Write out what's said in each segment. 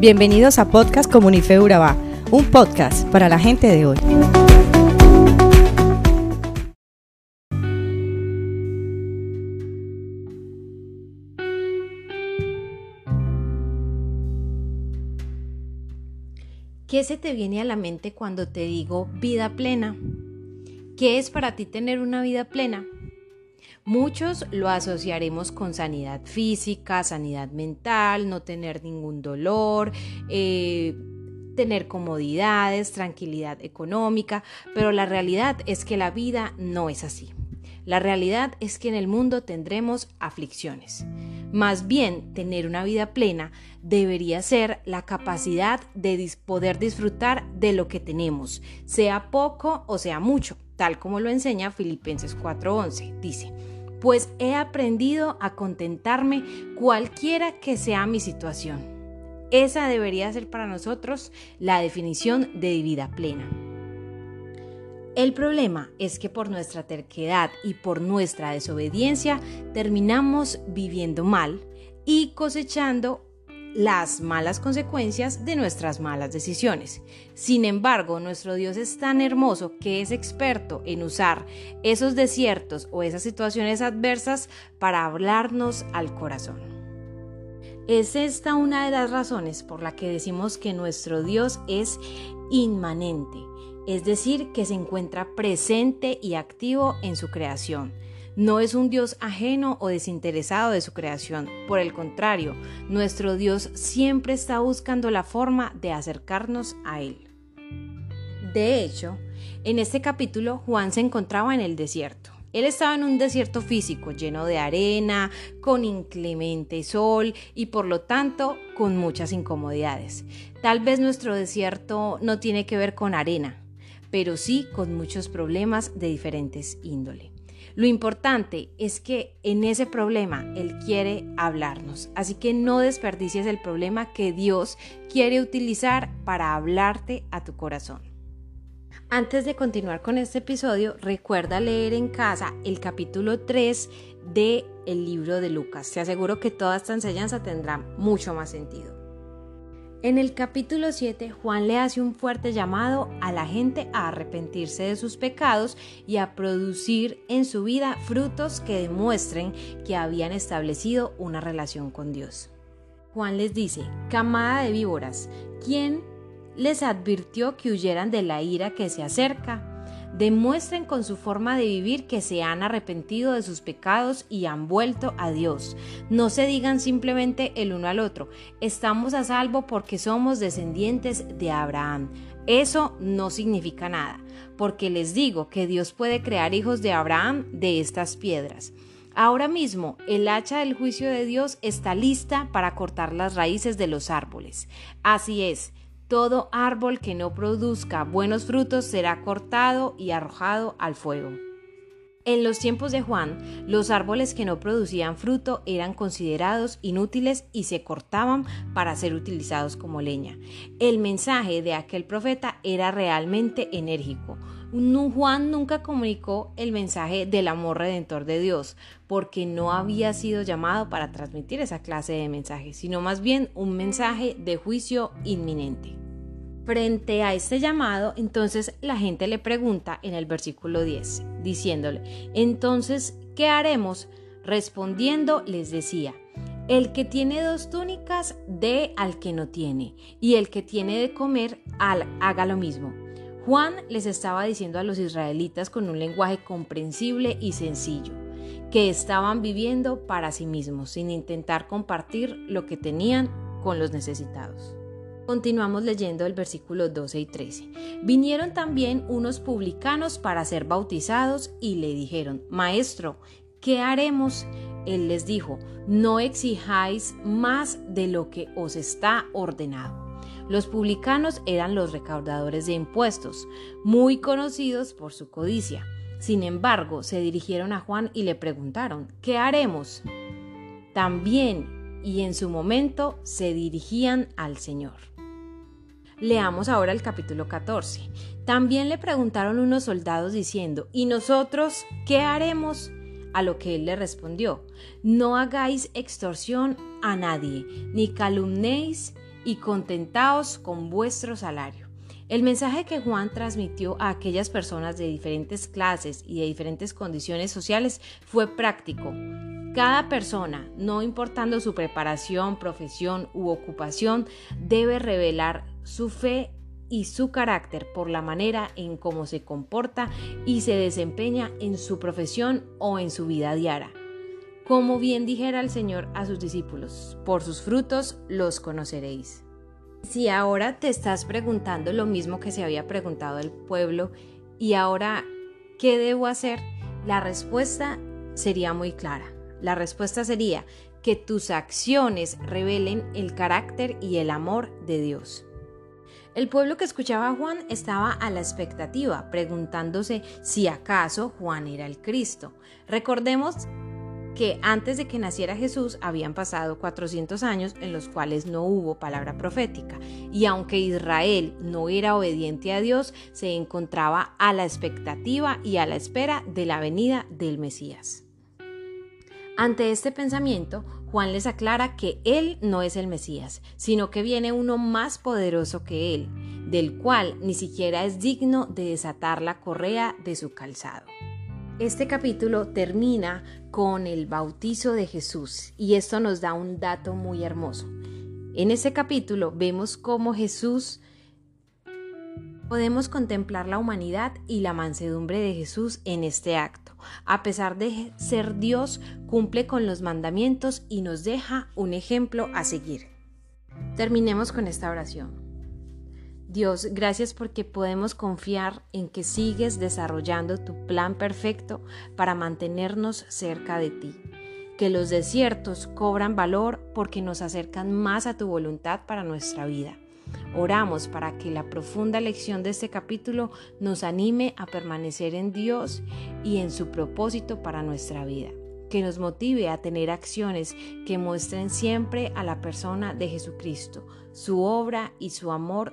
Bienvenidos a Podcast Comunife Urabá, un podcast para la gente de hoy. ¿Qué se te viene a la mente cuando te digo vida plena? ¿Qué es para ti tener una vida plena? Muchos lo asociaremos con sanidad física, sanidad mental, no tener ningún dolor, eh, tener comodidades, tranquilidad económica, pero la realidad es que la vida no es así. La realidad es que en el mundo tendremos aflicciones. Más bien, tener una vida plena debería ser la capacidad de poder disfrutar de lo que tenemos, sea poco o sea mucho, tal como lo enseña Filipenses 4:11. Dice, pues he aprendido a contentarme cualquiera que sea mi situación. Esa debería ser para nosotros la definición de vida plena. El problema es que por nuestra terquedad y por nuestra desobediencia terminamos viviendo mal y cosechando las malas consecuencias de nuestras malas decisiones. Sin embargo, nuestro Dios es tan hermoso que es experto en usar esos desiertos o esas situaciones adversas para hablarnos al corazón. Es esta una de las razones por la que decimos que nuestro Dios es inmanente, es decir, que se encuentra presente y activo en su creación no es un Dios ajeno o desinteresado de su creación. Por el contrario, nuestro Dios siempre está buscando la forma de acercarnos a Él. De hecho, en este capítulo Juan se encontraba en el desierto. Él estaba en un desierto físico lleno de arena, con inclemente sol y por lo tanto con muchas incomodidades. Tal vez nuestro desierto no tiene que ver con arena, pero sí con muchos problemas de diferentes índole. Lo importante es que en ese problema Él quiere hablarnos, así que no desperdicies el problema que Dios quiere utilizar para hablarte a tu corazón. Antes de continuar con este episodio, recuerda leer en casa el capítulo 3 del el libro de Lucas. Te aseguro que toda esta enseñanza tendrá mucho más sentido. En el capítulo 7, Juan le hace un fuerte llamado a la gente a arrepentirse de sus pecados y a producir en su vida frutos que demuestren que habían establecido una relación con Dios. Juan les dice, camada de víboras, ¿quién les advirtió que huyeran de la ira que se acerca? Demuestren con su forma de vivir que se han arrepentido de sus pecados y han vuelto a Dios. No se digan simplemente el uno al otro, estamos a salvo porque somos descendientes de Abraham. Eso no significa nada, porque les digo que Dios puede crear hijos de Abraham de estas piedras. Ahora mismo el hacha del juicio de Dios está lista para cortar las raíces de los árboles. Así es, todo árbol que no produzca buenos frutos será cortado y arrojado al fuego. En los tiempos de Juan, los árboles que no producían fruto eran considerados inútiles y se cortaban para ser utilizados como leña. El mensaje de aquel profeta era realmente enérgico. Juan nunca comunicó el mensaje del amor redentor de Dios, porque no había sido llamado para transmitir esa clase de mensaje, sino más bien un mensaje de juicio inminente. Frente a este llamado, entonces la gente le pregunta en el versículo 10, diciéndole, entonces, ¿qué haremos? Respondiendo les decía, el que tiene dos túnicas, dé al que no tiene, y el que tiene de comer, al, haga lo mismo. Juan les estaba diciendo a los israelitas con un lenguaje comprensible y sencillo, que estaban viviendo para sí mismos, sin intentar compartir lo que tenían con los necesitados. Continuamos leyendo el versículo 12 y 13. Vinieron también unos publicanos para ser bautizados y le dijeron, Maestro, ¿qué haremos? Él les dijo, no exijáis más de lo que os está ordenado. Los publicanos eran los recaudadores de impuestos, muy conocidos por su codicia. Sin embargo, se dirigieron a Juan y le preguntaron, ¿qué haremos? También y en su momento se dirigían al Señor. Leamos ahora el capítulo 14. También le preguntaron unos soldados diciendo, ¿y nosotros qué haremos? A lo que él le respondió, no hagáis extorsión a nadie, ni calumnéis, y contentaos con vuestro salario. El mensaje que Juan transmitió a aquellas personas de diferentes clases y de diferentes condiciones sociales fue práctico. Cada persona, no importando su preparación, profesión u ocupación, debe revelar su fe y su carácter por la manera en cómo se comporta y se desempeña en su profesión o en su vida diaria. Como bien dijera el Señor a sus discípulos, por sus frutos los conoceréis. Si ahora te estás preguntando lo mismo que se había preguntado el pueblo y ahora, ¿qué debo hacer? La respuesta sería muy clara. La respuesta sería que tus acciones revelen el carácter y el amor de Dios. El pueblo que escuchaba a Juan estaba a la expectativa, preguntándose si acaso Juan era el Cristo. Recordemos que antes de que naciera Jesús habían pasado 400 años en los cuales no hubo palabra profética, y aunque Israel no era obediente a Dios, se encontraba a la expectativa y a la espera de la venida del Mesías. Ante este pensamiento, Juan les aclara que Él no es el Mesías, sino que viene uno más poderoso que Él, del cual ni siquiera es digno de desatar la correa de su calzado. Este capítulo termina con el bautizo de Jesús y esto nos da un dato muy hermoso. En este capítulo vemos cómo Jesús podemos contemplar la humanidad y la mansedumbre de Jesús en este acto. A pesar de ser Dios, cumple con los mandamientos y nos deja un ejemplo a seguir. Terminemos con esta oración. Dios, gracias porque podemos confiar en que sigues desarrollando tu plan perfecto para mantenernos cerca de ti. Que los desiertos cobran valor porque nos acercan más a tu voluntad para nuestra vida. Oramos para que la profunda lección de este capítulo nos anime a permanecer en Dios y en su propósito para nuestra vida, que nos motive a tener acciones que muestren siempre a la persona de Jesucristo, su obra y su amor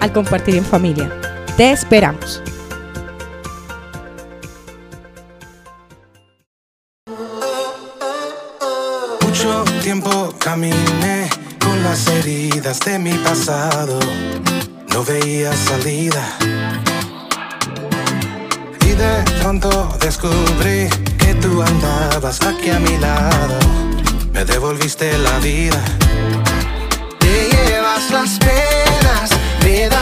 al compartir en familia. Te esperamos. Mucho tiempo caminé con las heridas de mi pasado. No veía salida. Y de pronto descubrí que tú andabas aquí a mi lado. Me devolviste la vida. Te llevas las penas, me das